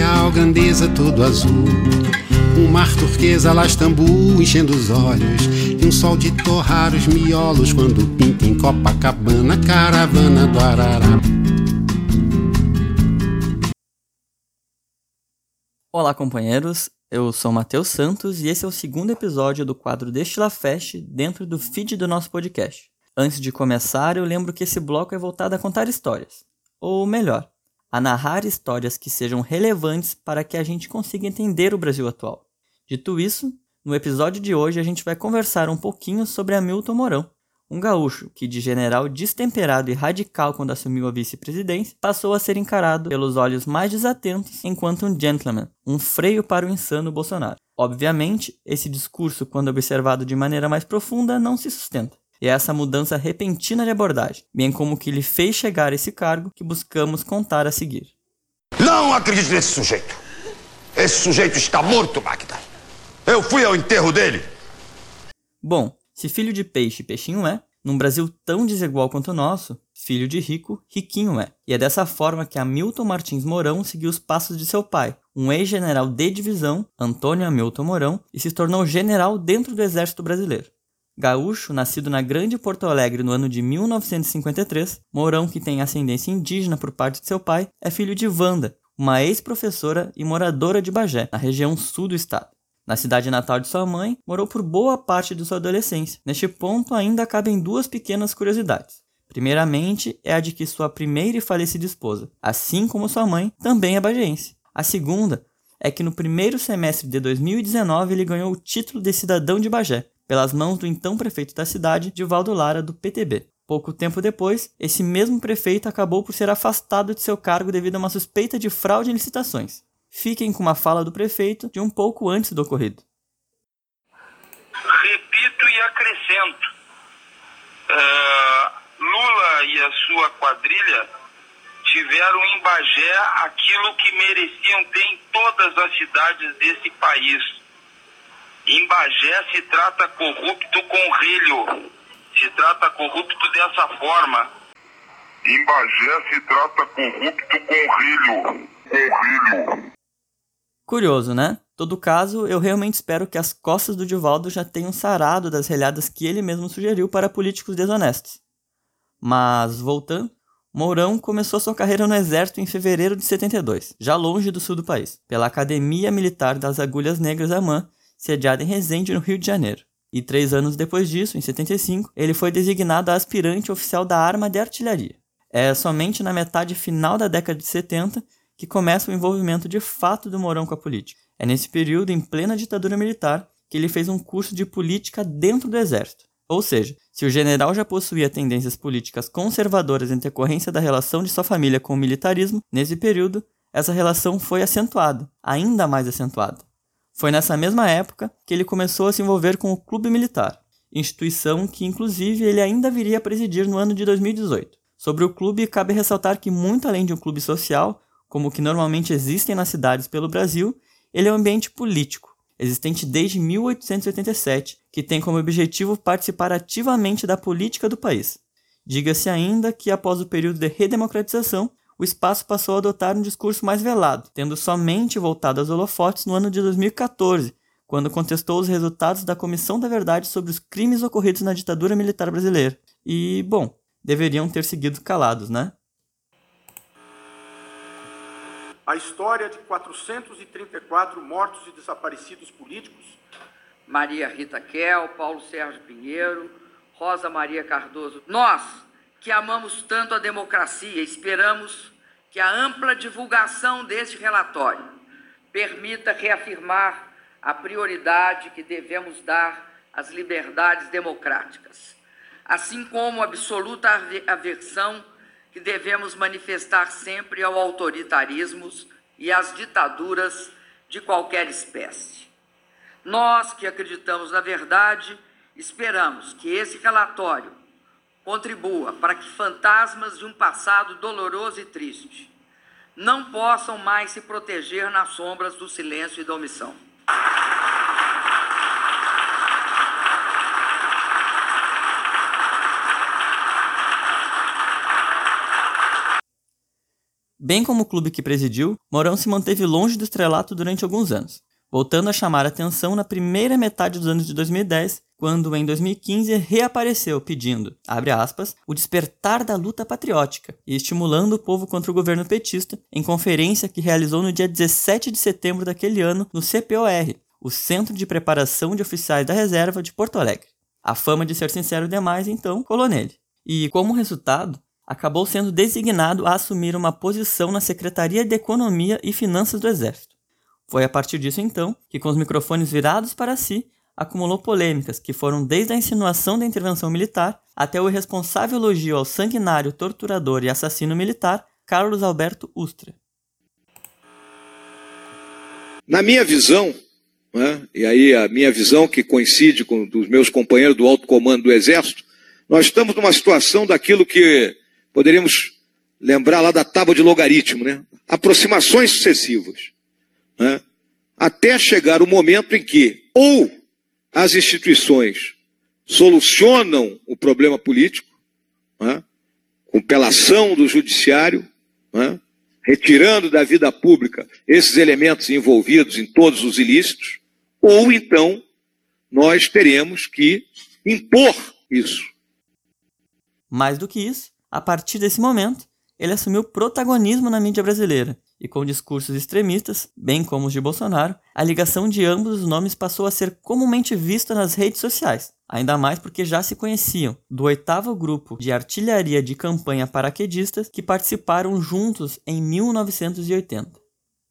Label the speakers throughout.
Speaker 1: real grandeza todo azul. Um mar turquesa lá Istambul enchendo os olhos. E um sol de torrar os miolos quando pinta em Copacabana, caravana do Arará.
Speaker 2: Olá, companheiros. Eu sou Matheus Santos e esse é o segundo episódio do quadro Destila Fest dentro do feed do nosso podcast. Antes de começar, eu lembro que esse bloco é voltado a contar histórias. Ou melhor, a narrar histórias que sejam relevantes para que a gente consiga entender o Brasil atual. Dito isso, no episódio de hoje a gente vai conversar um pouquinho sobre Hamilton Mourão, um gaúcho que, de general destemperado e radical quando assumiu a vice-presidência, passou a ser encarado pelos olhos mais desatentos enquanto um gentleman, um freio para o insano Bolsonaro. Obviamente, esse discurso, quando observado de maneira mais profunda, não se sustenta. E é essa mudança repentina de abordagem, bem como que lhe fez chegar a esse cargo, que buscamos contar a seguir.
Speaker 3: Não acredite nesse sujeito. Esse sujeito está morto, Magda. Eu fui ao enterro dele.
Speaker 2: Bom, se filho de peixe, peixinho é, num Brasil tão desigual quanto o nosso, filho de rico, riquinho é. E é dessa forma que Hamilton Martins Mourão seguiu os passos de seu pai, um ex-general de divisão, Antônio Hamilton Mourão, e se tornou general dentro do Exército Brasileiro. Gaúcho, nascido na Grande Porto Alegre no ano de 1953, Mourão, que tem ascendência indígena por parte de seu pai, é filho de Wanda, uma ex-professora e moradora de Bagé, na região sul do estado. Na cidade natal de sua mãe, morou por boa parte de sua adolescência. Neste ponto, ainda cabem duas pequenas curiosidades. Primeiramente, é a de que sua primeira e falecida esposa, assim como sua mãe, também é bagiense. A segunda é que no primeiro semestre de 2019 ele ganhou o título de cidadão de Bagé, pelas mãos do então prefeito da cidade, Divaldo Lara, do PTB. Pouco tempo depois, esse mesmo prefeito acabou por ser afastado de seu cargo devido a uma suspeita de fraude em licitações. Fiquem com uma fala do prefeito de um pouco antes do ocorrido.
Speaker 4: Repito e acrescento: uh, Lula e a sua quadrilha tiveram em Bagé aquilo que mereciam ter em todas as cidades desse país. Em Bagé se trata corrupto com rilho. Se trata corrupto dessa forma.
Speaker 3: Em Bagé se trata corrupto com rilho. Com rilho.
Speaker 2: Curioso, né? Todo caso, eu realmente espero que as costas do Divaldo já tenham sarado das relhadas que ele mesmo sugeriu para políticos desonestos. Mas, voltando, Mourão começou sua carreira no Exército em fevereiro de 72, já longe do sul do país, pela Academia Militar das Agulhas Negras AMAN, sediada em Resende, no Rio de Janeiro. E três anos depois disso, em 75, ele foi designado aspirante oficial da Arma de Artilharia. É somente na metade final da década de 70 que começa o envolvimento de fato do Mourão com a política. É nesse período, em plena ditadura militar, que ele fez um curso de política dentro do exército. Ou seja, se o general já possuía tendências políticas conservadoras em decorrência da relação de sua família com o militarismo, nesse período, essa relação foi acentuada, ainda mais acentuada. Foi nessa mesma época que ele começou a se envolver com o Clube Militar, instituição que inclusive ele ainda viria a presidir no ano de 2018. Sobre o clube, cabe ressaltar que, muito além de um clube social, como o que normalmente existem nas cidades pelo Brasil, ele é um ambiente político, existente desde 1887, que tem como objetivo participar ativamente da política do país. Diga-se ainda que, após o período de redemocratização, o espaço passou a adotar um discurso mais velado, tendo somente voltado aos holofotes no ano de 2014, quando contestou os resultados da Comissão da Verdade sobre os crimes ocorridos na ditadura militar brasileira. E, bom, deveriam ter seguido calados, né?
Speaker 5: a história de 434 mortos e desaparecidos políticos.
Speaker 6: Maria Rita Kel, Paulo Sérgio Pinheiro, Rosa Maria Cardoso. Nós, que amamos tanto a democracia, esperamos que a ampla divulgação deste relatório permita reafirmar a prioridade que devemos dar às liberdades democráticas, assim como a absoluta aversão que devemos manifestar sempre ao autoritarismo e às ditaduras de qualquer espécie. Nós que acreditamos na verdade, esperamos que esse relatório contribua para que fantasmas de um passado doloroso e triste não possam mais se proteger nas sombras do silêncio e da omissão.
Speaker 2: Bem como o clube que presidiu, Mourão se manteve longe do estrelato durante alguns anos, voltando a chamar atenção na primeira metade dos anos de 2010, quando em 2015 reapareceu pedindo, aspas, o despertar da luta patriótica e estimulando o povo contra o governo petista em conferência que realizou no dia 17 de setembro daquele ano no CPOR, o Centro de Preparação de Oficiais da Reserva de Porto Alegre. A fama de ser sincero demais, então, colou nele. E, como resultado, acabou sendo designado a assumir uma posição na Secretaria de Economia e Finanças do Exército. Foi a partir disso, então, que, com os microfones virados para si, acumulou polêmicas que foram desde a insinuação da intervenção militar até o irresponsável elogio ao sanguinário torturador e assassino militar Carlos Alberto Ustra.
Speaker 7: Na minha visão, né, e aí a minha visão que coincide com dos meus companheiros do alto comando do Exército, nós estamos numa situação daquilo que poderíamos lembrar lá da tábua de logaritmo, né? Aproximações sucessivas, né? Até chegar o momento em que ou as instituições solucionam o problema político, né? com pelação do judiciário, né? retirando da vida pública esses elementos envolvidos em todos os ilícitos, ou então nós teremos que impor isso.
Speaker 2: Mais do que isso, a partir desse momento, ele assumiu protagonismo na mídia brasileira, e com discursos extremistas, bem como os de Bolsonaro, a ligação de ambos os nomes passou a ser comumente vista nas redes sociais, ainda mais porque já se conheciam do oitavo grupo de artilharia de campanha paraquedistas que participaram juntos em 1980.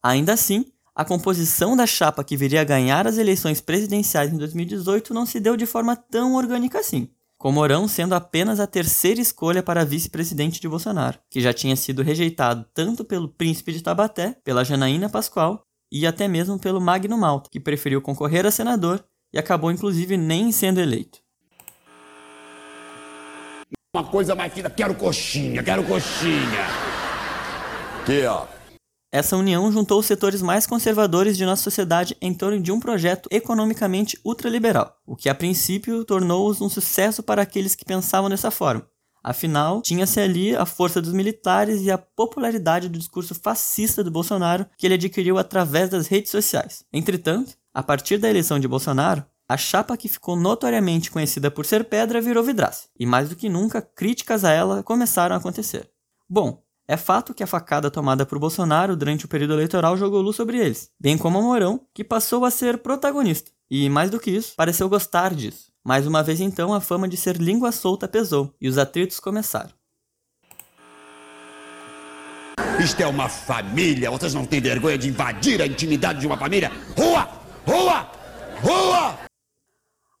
Speaker 2: Ainda assim, a composição da chapa que viria a ganhar as eleições presidenciais em 2018 não se deu de forma tão orgânica assim com Mourão sendo apenas a terceira escolha para vice-presidente de Bolsonaro, que já tinha sido rejeitado tanto pelo príncipe de Tabaté, pela Janaína Pascoal e até mesmo pelo Magno Malta, que preferiu concorrer a senador e acabou inclusive nem sendo eleito.
Speaker 3: Uma coisa mais fina, quero coxinha, quero coxinha. Aqui, ó.
Speaker 2: Essa união juntou os setores mais conservadores de nossa sociedade em torno de um projeto economicamente ultraliberal, o que a princípio tornou-os um sucesso para aqueles que pensavam dessa forma. Afinal, tinha-se ali a força dos militares e a popularidade do discurso fascista do Bolsonaro que ele adquiriu através das redes sociais. Entretanto, a partir da eleição de Bolsonaro, a chapa que ficou notoriamente conhecida por ser pedra virou vidraça, e mais do que nunca, críticas a ela começaram a acontecer. Bom, é fato que a facada tomada por Bolsonaro durante o período eleitoral jogou luz sobre eles, bem como a Mourão, que passou a ser protagonista. E, mais do que isso, pareceu gostar disso. Mais uma vez então a fama de ser língua solta pesou, e os atritos começaram.
Speaker 3: Isto é uma família. Vocês não têm vergonha de invadir a intimidade de uma família? Rua! Rua! Rua!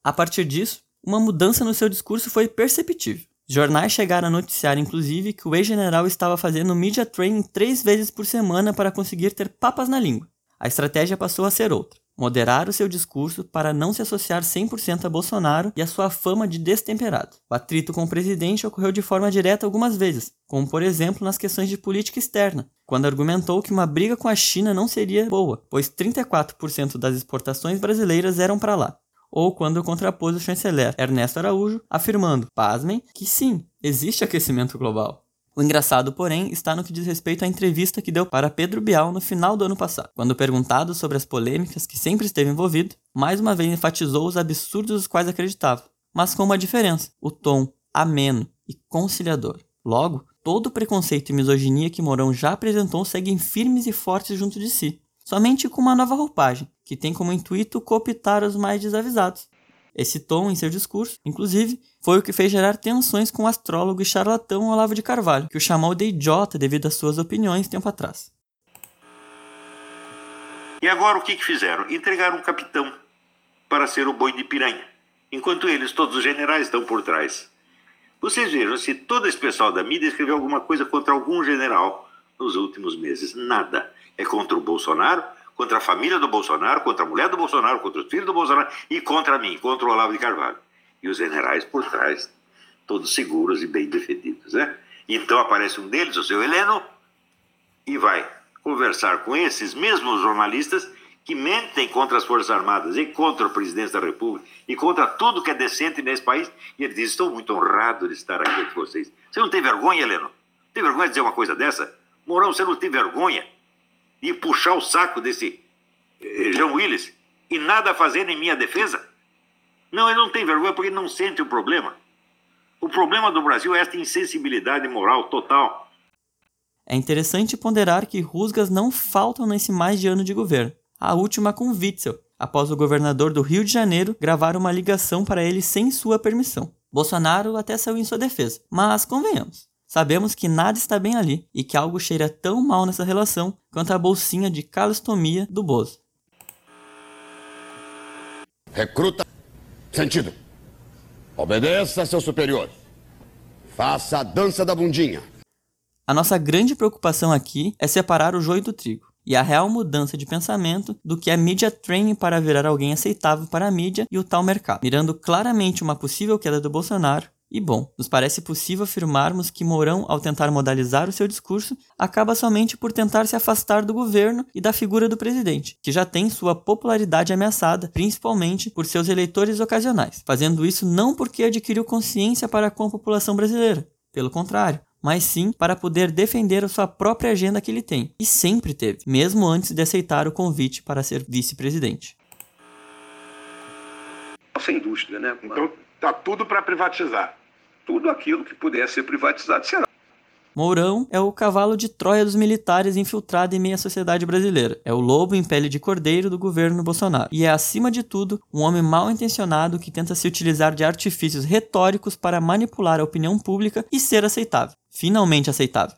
Speaker 2: A partir disso, uma mudança no seu discurso foi perceptível. Jornais chegaram a noticiar, inclusive, que o ex-general estava fazendo media training três vezes por semana para conseguir ter papas na língua. A estratégia passou a ser outra: moderar o seu discurso para não se associar 100% a Bolsonaro e a sua fama de destemperado. O atrito com o presidente ocorreu de forma direta algumas vezes, como por exemplo nas questões de política externa, quando argumentou que uma briga com a China não seria boa, pois 34% das exportações brasileiras eram para lá ou quando contrapôs o chanceler Ernesto Araújo, afirmando, pasmem, que sim, existe aquecimento global. O engraçado, porém, está no que diz respeito à entrevista que deu para Pedro Bial no final do ano passado. Quando perguntado sobre as polêmicas que sempre esteve envolvido, mais uma vez enfatizou os absurdos dos quais acreditava, mas com uma diferença: o tom ameno e conciliador. Logo, todo o preconceito e misoginia que Mourão já apresentou seguem firmes e fortes junto de si, somente com uma nova roupagem, que tem como intuito cooptar os mais desavisados. Esse tom em seu discurso, inclusive, foi o que fez gerar tensões com o astrólogo e charlatão Olavo de Carvalho, que o chamou de idiota devido às suas opiniões tempo atrás.
Speaker 8: E agora o que, que fizeram? Entregaram um capitão para ser o boi de piranha, enquanto eles, todos os generais, estão por trás. Vocês vejam se todo esse pessoal da mídia escreveu alguma coisa contra algum general nos últimos meses. Nada. É contra o Bolsonaro, contra a família do Bolsonaro, contra a mulher do Bolsonaro, contra os filhos do Bolsonaro e contra mim, contra o Olavo de Carvalho. E os generais por trás, todos seguros e bem defendidos, né? Então aparece um deles, o seu Heleno, e vai conversar com esses mesmos jornalistas que mentem contra as Forças Armadas e contra o presidente da República e contra tudo que é decente nesse país. E ele diz: Estou muito honrado de estar aqui com vocês. Você não tem vergonha, Heleno? Tem vergonha de dizer uma coisa dessa? Mourão, você não tem vergonha de puxar o saco desse eh, João Willis e nada fazer em minha defesa? Não, ele não tem vergonha porque não sente o problema. O problema do Brasil é esta insensibilidade moral total.
Speaker 2: É interessante ponderar que rusgas não faltam nesse mais de ano de governo. A última com Witzel, após o governador do Rio de Janeiro gravar uma ligação para ele sem sua permissão. Bolsonaro até saiu em sua defesa, mas convenhamos, sabemos que nada está bem ali e que algo cheira tão mal nessa relação quanto a bolsinha de calostomia do Bozo.
Speaker 3: Recruta. Sentido. Obedeça seu superior. Faça a dança da bundinha.
Speaker 2: A nossa grande preocupação aqui é separar o joio do trigo e a real mudança de pensamento do que é media training para virar alguém aceitável para a mídia e o tal mercado, mirando claramente uma possível queda do Bolsonaro. E bom, nos parece possível afirmarmos que Mourão, ao tentar modalizar o seu discurso, acaba somente por tentar se afastar do governo e da figura do presidente, que já tem sua popularidade ameaçada, principalmente por seus eleitores ocasionais, fazendo isso não porque adquiriu consciência para com a população brasileira, pelo contrário, mas sim para poder defender a sua própria agenda que ele tem, e sempre teve, mesmo antes de aceitar o convite para ser vice-presidente.
Speaker 9: Nossa indústria, né? Então tá tudo para privatizar. Tudo aquilo que puder ser privatizado será.
Speaker 2: Mourão é o cavalo de Troia dos militares infiltrado em meia sociedade brasileira. É o lobo em pele de cordeiro do governo Bolsonaro. E é, acima de tudo, um homem mal intencionado que tenta se utilizar de artifícios retóricos para manipular a opinião pública e ser aceitável. Finalmente aceitável.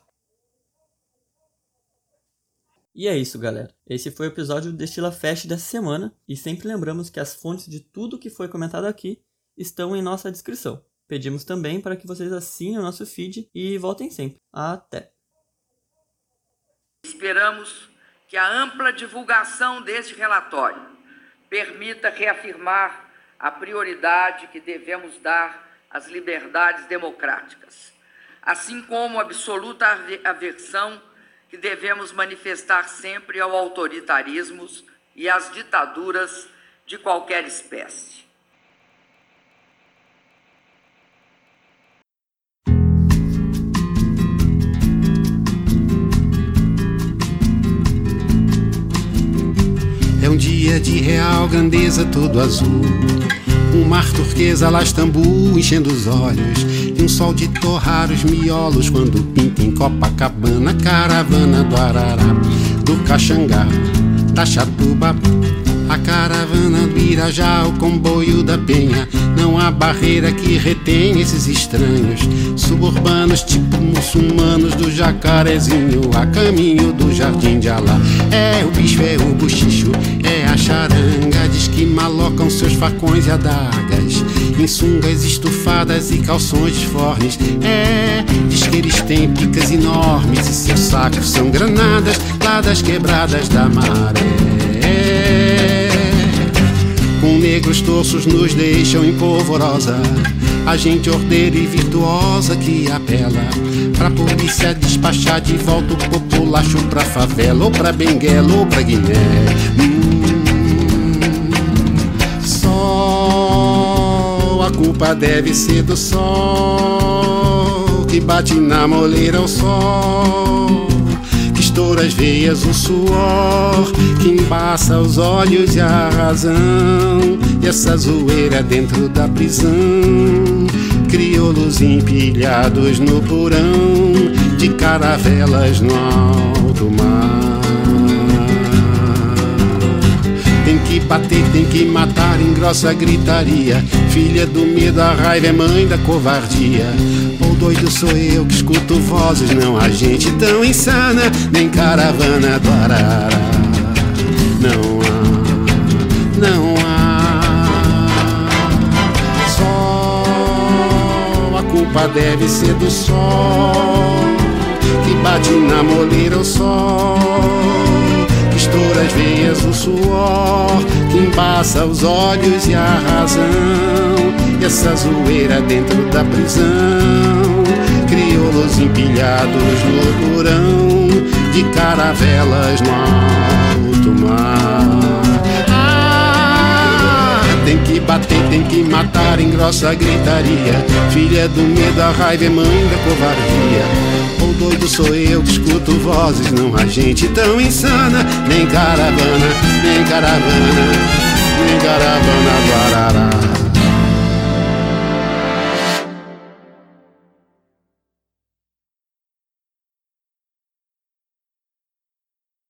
Speaker 2: E é isso, galera. Esse foi o episódio do Destila Fest dessa semana. E sempre lembramos que as fontes de tudo que foi comentado aqui estão em nossa descrição. Pedimos também para que vocês assinem o nosso feed e voltem sempre. Até!
Speaker 6: Esperamos que a ampla divulgação deste relatório permita reafirmar a prioridade que devemos dar às liberdades democráticas, assim como a absoluta aversão que devemos manifestar sempre ao autoritarismo e às ditaduras de qualquer espécie.
Speaker 1: De real grandeza todo azul. Um mar turquesa lá Istambul enchendo os olhos E um sol de torrar os miolos Quando pinta em Copacabana Caravana do Arará Do Caxangá, Taxatuba a caravana do Irajá, o comboio da Penha. Não há barreira que retém esses estranhos. Suburbanos, tipo muçulmanos do jacarezinho, a caminho do jardim de Alá. É o bicho, é o buchicho, é a charanga. Diz que malocam seus facões e adagas. Em sungas estufadas e calções fornes. É, diz que eles têm picas enormes e seus sacos são granadas lá das quebradas da maré com negros torços nos deixam em polvorosa. A gente ordeira e virtuosa que apela pra polícia despachar de volta o populacho pra favela, ou pra Benguela, ou pra Guiné. Hum, sol, a culpa deve ser do sol que bate na moleira ao sol estoura as veias o suor que embaça os olhos e a razão. E essa zoeira dentro da prisão, crioulos empilhados no porão de caravelas no alto mar. Tem que bater, tem que matar em grossa gritaria. Filha do medo, a raiva é mãe da covardia doido sou eu que escuto vozes, não há gente tão insana, nem caravana do Arara. Não há, não há. Só a culpa deve ser do sol que bate na moleira o sol as veias o suor que embaça os olhos e a razão e essa zoeira dentro da prisão crioulos empilhados no porão de caravelas no alto mar. Ah, tem que bater, tem que matar em grossa gritaria. Filha do medo, a raiva é mãe da covardia. Ou doido sou eu que escuto vozes, não há gente tão insana. Nem caravana, nem caravana, nem caravana, guarará.